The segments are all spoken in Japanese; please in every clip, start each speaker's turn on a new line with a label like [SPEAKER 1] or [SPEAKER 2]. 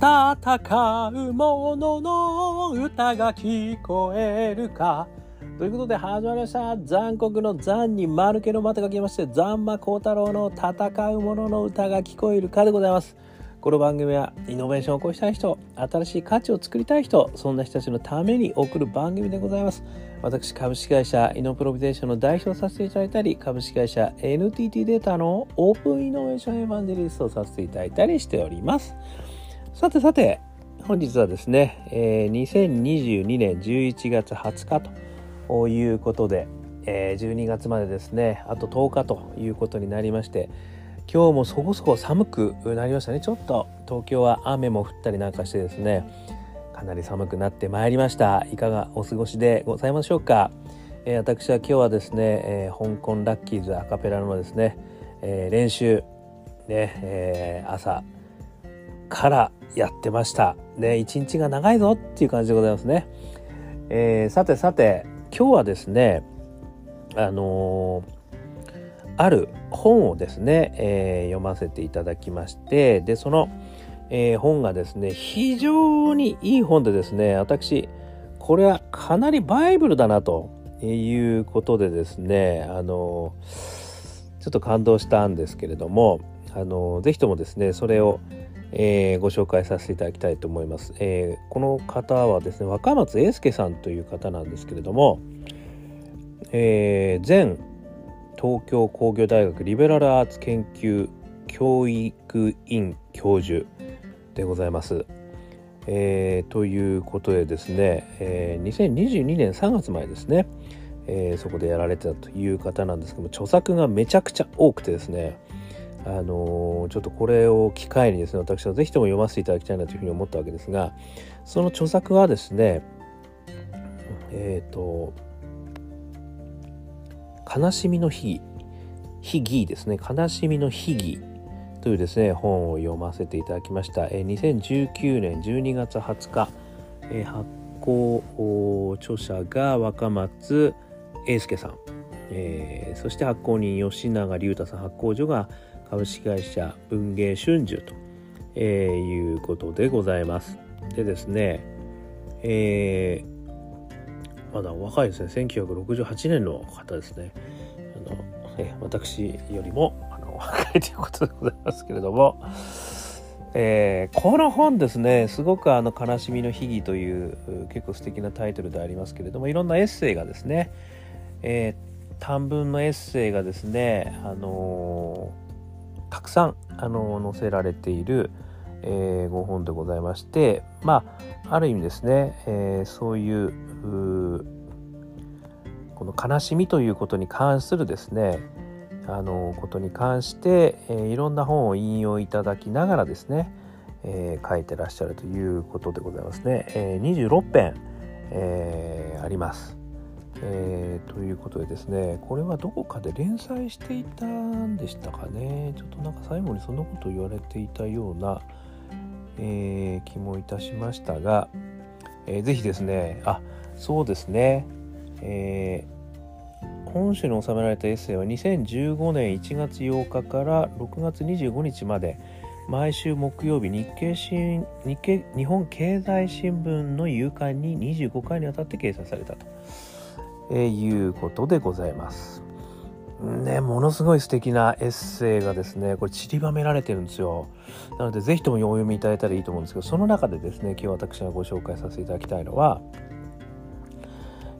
[SPEAKER 1] 戦う者のの歌が聞こえるか。ということで始まりました？残酷の残に丸けのまたがきまして、残魔高太郎の戦う者の歌が聞こえるかでございます。この番組はイノベーションを起こしたい人、新しい価値を作りたい人、そんな人たちのために送る番組でございます。私、株式会社イノプロビゼーションの代表をさせていただいたり、株式会社 NTT データのオープンイノベーションエヴァンジェリストをさせていただいたりしております。さてさて、本日はですね、えー、2022年11月20日ということで、えー、12月までですね、あと10日ということになりまして、今日もそこそこ寒くなりましたね。ちょっと東京は雨も降ったりなんかしてですねかなり寒くなってまいりました。いかがお過ごしでございましょうか、えー、私は今日はですね、えー、香港ラッキーズアカペラのですね、えー、練習ね、え朝からやってました。ね一日が長いぞっていう感じでございますね、えさてさて今日はですねあのーある本をですね、えー、読ませていただきましてでその、えー、本がですね非常にいい本でですね私これはかなりバイブルだなということでですねあのちょっと感動したんですけれどもあのぜひともですねそれを、えー、ご紹介させていただきたいと思います、えー、この方はですね若松英介さんという方なんですけれども、えー、前東京工業大学リベラルアーツ研究教育院教授でございます。えー、ということでですね、えー、2022年3月前ですね、えー、そこでやられてたという方なんですけども著作がめちゃくちゃ多くてですねあのー、ちょっとこれを機会にですね私は是非とも読ませていただきたいなというふうに思ったわけですがその著作はですねえっ、と悲しみの日秘義ですね悲しみの秘義というですね本を読ませていただきました、え2019年12月20日、え発行著者が若松英介さん、えー、そして発行人吉永隆太さん。発行所が株式会社文芸春秋と、え、いうことでございます。でですねえーまだ若いですね。1968年の方ですね。あの、え私よりもあの若いということでございますけれども、えー、この本ですねすごくあの「悲しみの秘義」という結構素敵なタイトルでありますけれどもいろんなエッセイがですね、えー、短文のエッセイがですね、あのー、たくさん、あの載せられている、えー、ご本でございましてまあある意味ですね、えー、そういうこの悲しみということに関するですねあのことに関して、えー、いろんな本を引用いただきながらですね、えー、書いてらっしゃるということでございますね。えー、26編、えー、あります。えー、ということでですねこれはどこかで連載していたんでしたかね。ちょっとなんか最後にそんなこと言われていたような、えー、気もいたしましたが、えー、ぜひですねあそうですね。えー、本書に収められたエッセイは2015年1月8日から6月25日まで毎週木曜日日経新日経日本経済新聞の夕刊に25回にわたって掲載されたと、えー、いうことでございます。ね、ものすごい素敵なエッセイがですねこれ散りばめられてるんですよ。なのでぜひともお読みいただいたらいいと思うんですけどその中でですね今日私がご紹介させていただきたいのは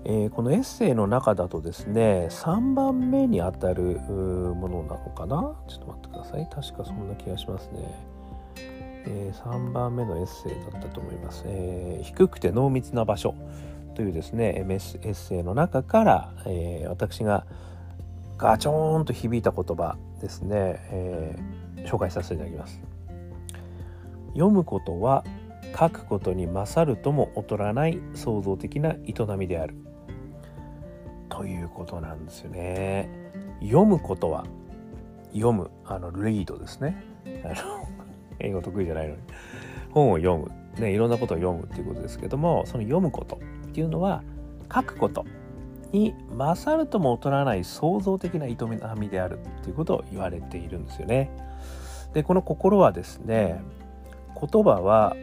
[SPEAKER 1] えー、このエッセイの中だとですね3番目にあたるものなのかな？ちょっと待ってください。確かそんな気がしますね、えー、3番目のエッセイだったと思います、えー、低くて濃密な場所。というですねエッセイの中から、えー、私がガチョーンと響いた言葉ですね、えー、紹介させていただきます。読むことは書くことに勝るとも劣らない創造的な営みである。ということなんですよね。読むことは読むあのリードですね。あの 英語得意じゃないのに。本を読む、ね、いろんなことを読むっていうことですけどもその読むこと。っていうのは書くことに勝るとも劣らない創造的な営みであるっていうことを言われているんですよね。でこの心はですね言葉は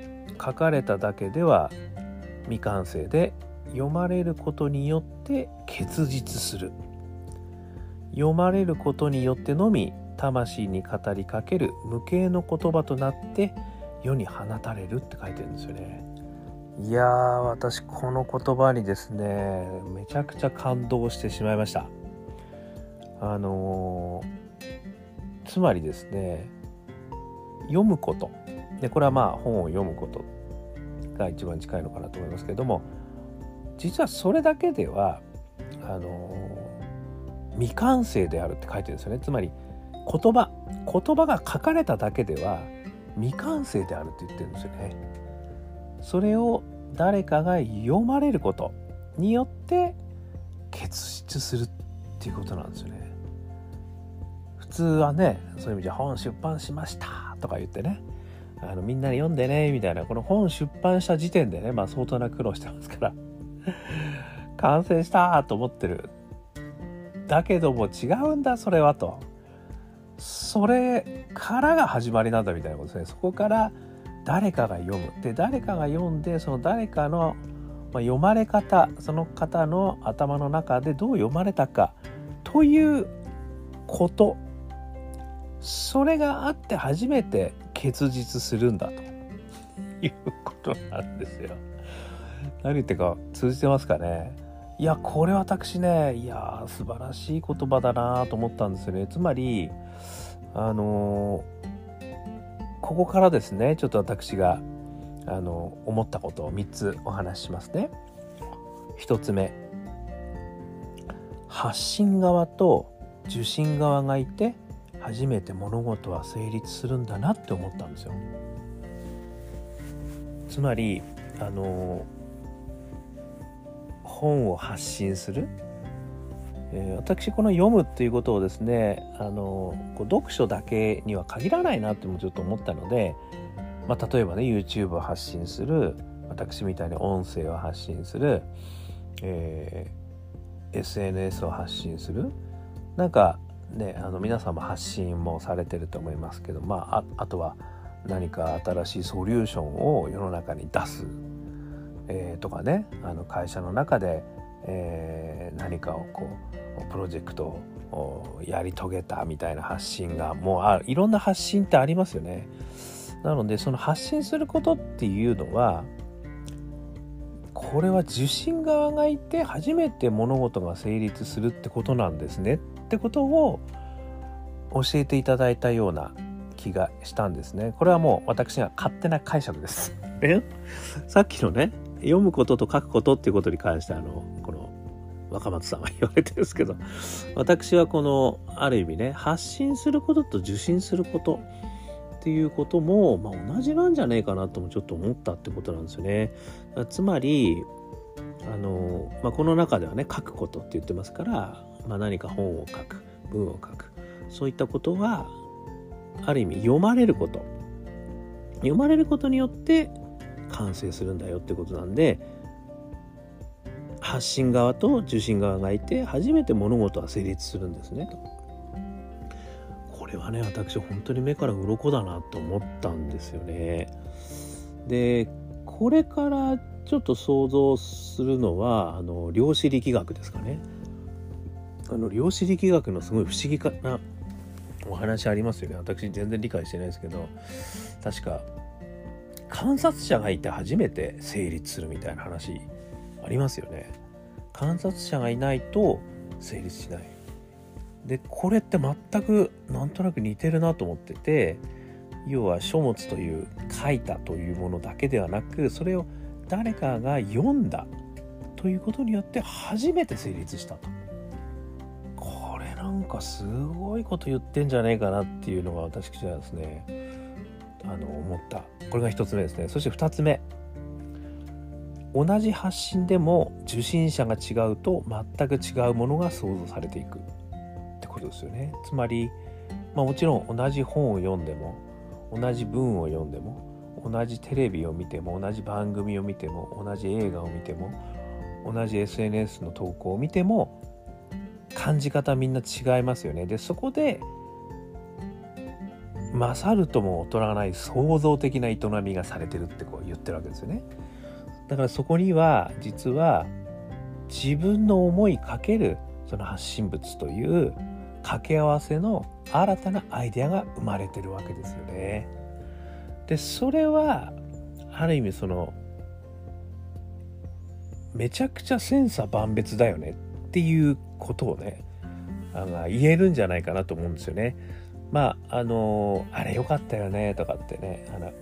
[SPEAKER 1] 書かれただけでは未完成で読まれることによって結実する読まれることによってのみ魂に語りかける無形の言葉となって世に放たれるって書いてるんですよねいやー私この言葉にですねめちゃくちゃ感動してしまいました。あのー、つまりですね読むこと。でこれはまあ本を読むことが一番近いのかなと思いますけれども実はそれだけではあの未完成であるって書いてるんですよね。つまり言葉。言葉が書かれただけでは未完成であるって言ってるんですよね。それを誰かが読まれることによって結実するっていうことなんですよね。普通はねそういう意味じゃ本出版しましたとか言ってねあのみんなに読んでねみたいなこの本出版した時点でねまあ相当な苦労してますから 完成したと思ってる。だけども違うんだそれはと。それからが始まりなんだみたいなことですね。そこから誰かが読む。で誰かが読んでその誰かの読まれ方その方の頭の中でどう読まれたかということ。それがあって初めて結実するんだと。いうことなんですよ。何言ってか通じてますかね。いやこれ私ねいや素晴らしい言葉だなと思ったんですよね。つまりあのここからですねちょっと私があの思ったことを3つお話ししますね。1つ目発信側と受信側がいて初めて物事は成立するんだなって思ったんですよ。つまりあの本を発信する、え、私この読むっていうことをですねあのこう読書だけには限らないなってもちょっと思ったので、まあ、例えばね YouTube を発信する私みたいに音声を発信する、えー、SNS を発信するなんかねあの皆さんも発信もされてると思いますけどまあああとは何か新しいソリューションを世の中に出すえー、とかねあの会社の中で、えー、何かをこうプロジェクトをやり遂げたみたいな発信がもうあいろんな発信ってありますよね。なのでその発信することっていうのはこれは受信側がいて初めて物事が成立するってことなんですねってことを教えていただいたような気がしたんですね。これはもう私が勝手な解釈です。え？さっきのね読むことと書くことっていうことに関してあのこの若松さんは言われてるんですけど私はこのある意味ね発信することと受信することっていうことも、まあ、同じなんじゃねえかなともちょっと思ったってことなんですよね。つまりあの、まあ、この中ではね書くことって言ってますから、まあ、何か本を書く文を書くそういったことはある意味読まれること読まれることによって完成するんだよってことなんで発信側と受信側がいて初めて物事は成立するんですね。これはね私本当に目から鱗だなと思ったんですよね。でこれからちょっと想像するのはあの量子力学ですかね。あの量子力学のすごい不思議かなお話ありますよね。私全然理解してないですけど確か観察者がいて初めて成立するみたいな話ありますよね。観察者がいないと成立しない。でこれって全くなんとなく似てるなと思ってて要は書物という書いたというものだけではなくそれを誰かが読んだということによって初めて成立したと。これなんかすごいこと言ってんじゃねえかなっていうのが私はですねあの思った。これが1つ目ですね。そして2つ目。同じ発信でも受信者が違うと全く違うものが想像されていく。ってことですよね。つまり、まあ、もちろん同じ本を読んでも同じ文を読んでも同じテレビを見ても同じ番組を見ても同じ映画を見ても同じ SNS の投稿を見ても感じ方みんな違いますよね。でそこで勝るとも劣らない創造的な営みがされてるってこう言ってるわけですよね。だからそこには実は自分の思いかけるその発信物という掛け合わせの新たなアイデアが生まれてるわけですよね。でそれはある意味そのめちゃくちゃ千差万別だよねっていうことをねあの言えるんじゃないかなと思うんですよね。まああのあれ良かったよねとかってねあの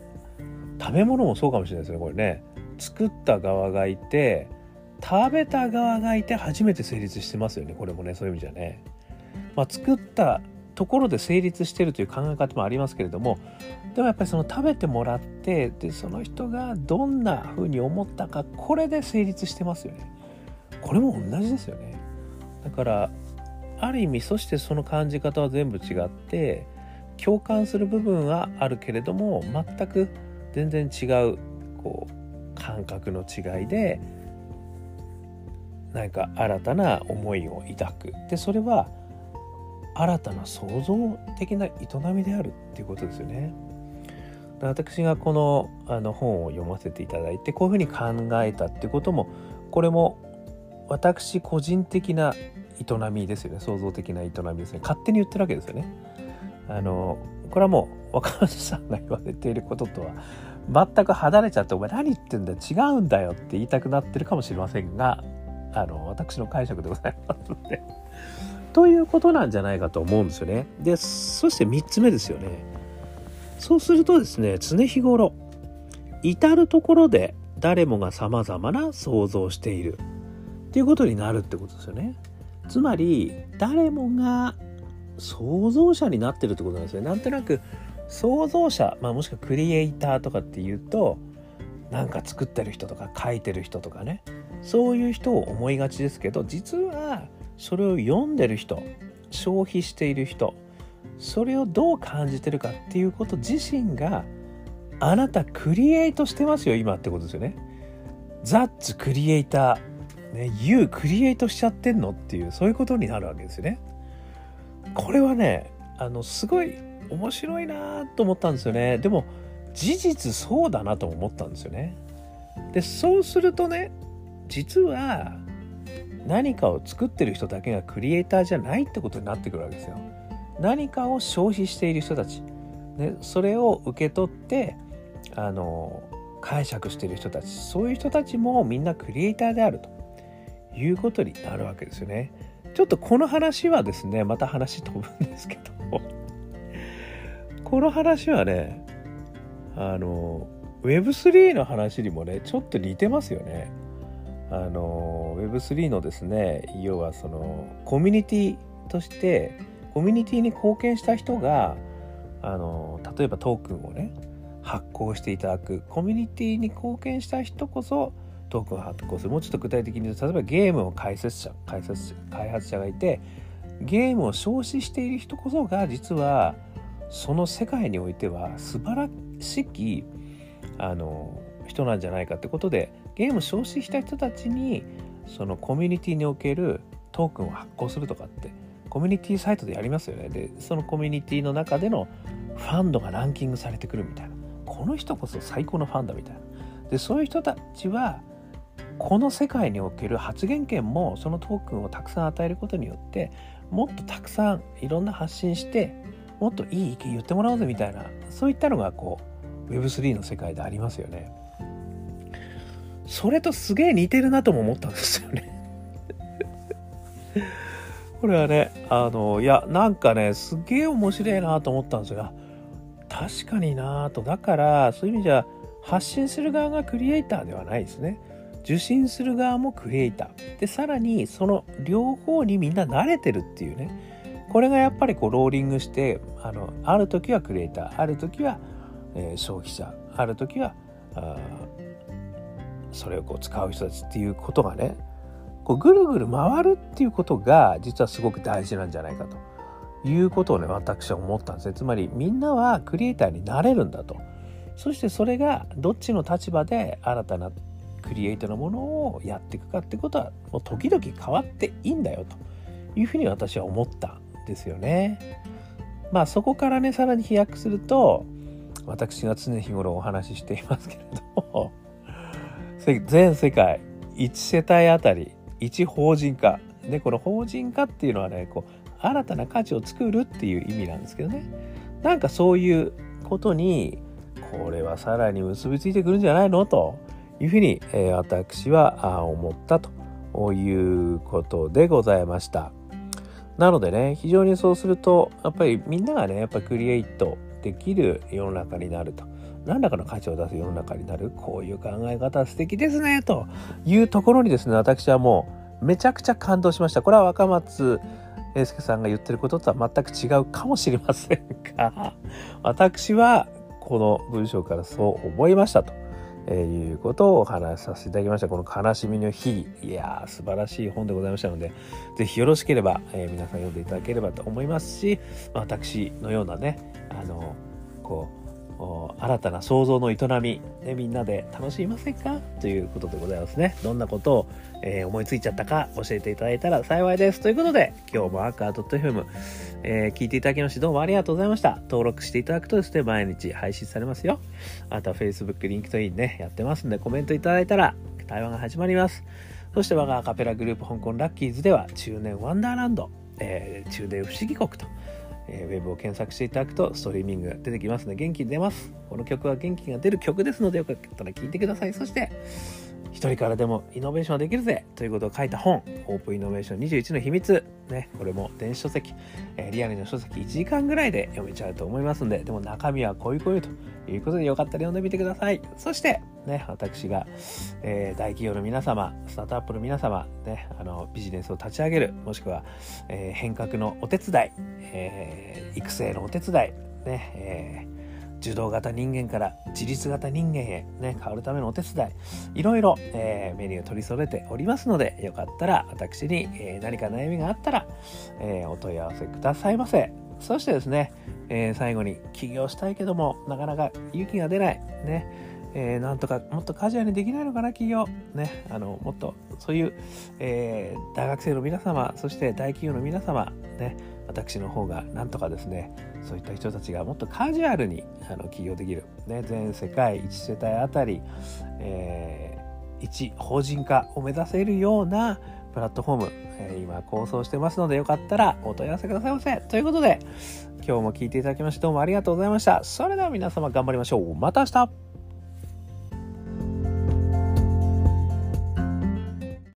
[SPEAKER 1] 食べ物もそうかもしれないですねこれね。作った側がいて食べた側がいて初めて成立してますよねこれもねそういう意味じゃね。まあ、作ったところで成立してるという考え方もありますけれどもでもやっぱりその食べてもらってでその人がどんな風に思ったかこれで成立してますよね。これも同じですよね。だからある意味そしてその感じ方は全部違って共感する部分はあるけれども全く全然違うこう感覚の違いで何か新たな思いを抱くでそれは新たな創造的な営みであるっていうことですよね。私がこのあの本を読ませていただいてこういうふうに考えたってこともこれも私個人的な営みですよね創造的な営みですね勝手に言ってるわけですよね。あのこれはもう若松さんが言われていることとは全く離れちゃって「お前何言ってんだよ違うんだよ」って言いたくなってるかもしれませんがあの私の解釈でございますので。ということなんじゃないかと思うんですよね。で、そして3つ目ですよね。そうするとですね、常日頃、至るところで誰もが様々な想像しているっていうことになるってことですよね。つまり、誰もが創造者になってるってことなんですよ。なんとなく創造者、まあ、もしくはクリエイターとかっていうと、なんか作ってる人とか書いてる人とかね、そういう人を思いがちですけど、実はそれを読んでる人消費している人それをどう感じてるかっていうこと自身があなたクリエイトしてますよ今ってことですよね。ザッツクリエイター、ね、You クリエイトしちゃってんのっていうそういうことになるわけですよね。これはねあのすごい面白いなと思ったんですよね。でも事実そうだなと思ったんですよね。でそうするとね実は何かを作ってる人だけがクリエイターじゃないってことになってくるわけですよ。何かを消費している人たち、ね、それを受け取ってあの解釈している人たちそういう人たちもみんなクリエイターであるということになるわけですよね。ちょっとこの話はですねまた話飛ぶんですけどこの話はねあの Web3 の話にもねちょっと似てますよね。あの Web3 のですね要はそのコミュニティとしてコミュニティに貢献した人があの例えばトークンをね発行していただくコミュニティに貢献した人こそトークンを発行する。もうちょっと具体的に言うと例えばゲームを開設者開設開発者がいてゲームを消費している人こそが実はその世界においては素晴らしきあの人なんじゃないかってことでゲームを消費した人たちにそのコミュニティにおけるトークンを発行するとかってコミュニティサイトでやりますよね。でそのコミュニティの中でのファンドがランキングされてくるみたいな。この人こそ最高のファンだみたいな。でそういう人たちはこの世界における発言権もそのトークンをたくさん与えることによってもっとたくさんいろんな発信してもっといい意見言ってもらおうぜみたいなそういったのがこう Web3 の世界でありますよね。それとすげえ似てるなとも思ったんですよね これはね、あの、いや、なんかね、すげえ面白いなと思ったんですが、確かになと。だから、そういう意味じゃ、発信する側がクリエイターではないですね。受信する側もクリエイター。で、さらに、その両方にみんな慣れてるっていうね。これがやっぱりこう、ローリングして、あの、ある時はクリエイター、ある時は、えー、消費者、ある時は、あそれをこう使う人たちっていうことがねこうぐるぐる回るっていうことが実はすごく大事なんじゃないかということをね私は思ったんですねつまりみんなはクリエイターになれるんだとそしてそれがどっちの立場で新たなクリエイトのものをやっていくかってことはもう時々変わっていいんだよというふうに私は思ったんですよね。まあそこからねさらに飛躍すると私が常日頃お話ししていますけれども全世界1世帯あたり1法人化でこの法人化っていうのはねこう新たな価値を作るっていう意味なんですけどねなんかそういうことにこれはさらに結びついてくるんじゃないのというふうに、えー、私は思ったということでございました。なのでね、非常にそうすると、やっぱりみんながね、やっぱクリエイトできる世の中になると。何らかの価値を出す世の中になる。こういう考え方素敵ですね、というところにですね、私はもうめちゃくちゃ感動しました。これは若松英介さんが言ってることとは全く違うかもしれませんが、私はこの文章からそう思いましたと。えー、いうことをお話しさせていただきました。この悲しみの日。いやー、素晴らしい本でございましたので、ぜひよろしければ、えー、皆さん読んでいただければと思いますし、私のようなね、あの、こう、新たな創造の営み、ね、みんなで楽しみませんか？ということでございますね。どんなことを、えー、思いついちゃったか教えていただいたら幸いです。ということで、今日もアーカー .fm、えー、聞いていただきましてどうもありがとうございました。登録していただくとですね、毎日配信されますよ。あとは Facebook、 LinkedIn ね、やってますんで、コメントいただいたら対話が始まります。そして我がアカペラグループ香港ラッキーズでは中年ワンダーランド、えー、中年不思議国とえー、ウェブを検索していただくとストリーミング出てきますので元気出ます。この曲は元気が出る曲ですのでよかったら聴いてください。そして一人からでもイノベーションできるぜということを書いた本、オープンイノベーション21の秘密。ね、これも電子書籍、えー、リアルの書籍1時間ぐらいで読めちゃうと思いますんで、でも中身はこういうこういうということでよかったら読んでみてください。そして、ね、私が、えー、大企業の皆様、スタートアップの皆様、ね、あのビジネスを立ち上げる、もしくは、えー、変革のお手伝い、え、育成のお手伝い、ね、え受動型人間から自立型人間へ、ね、変わるためのお手伝い、いろいろ、えー、メニューを取り揃えておりますので、よかったら私に、えー、何か悩みがあったら、えー、お問い合わせくださいませ。そしてですね、え最後に起業したいけども、なかなか勇気が出ない、ね、え、なんとかもっとカジュアルにできないのかな企業ねあのもっとそういう、え、大学生の皆様そして大企業の皆様ね私の方がなんとかですねそういった人たちがもっとカジュアルにあの起業できる、ね、全世界1世帯あたり、えー、1法人化を目指せるようなプラットフォーム、えー、今構想してますのでよかったらお問い合わせくださいませ。ということで今日も聞いていただきましてどうもありがとうございました。それでは皆様頑張りましょう。また明日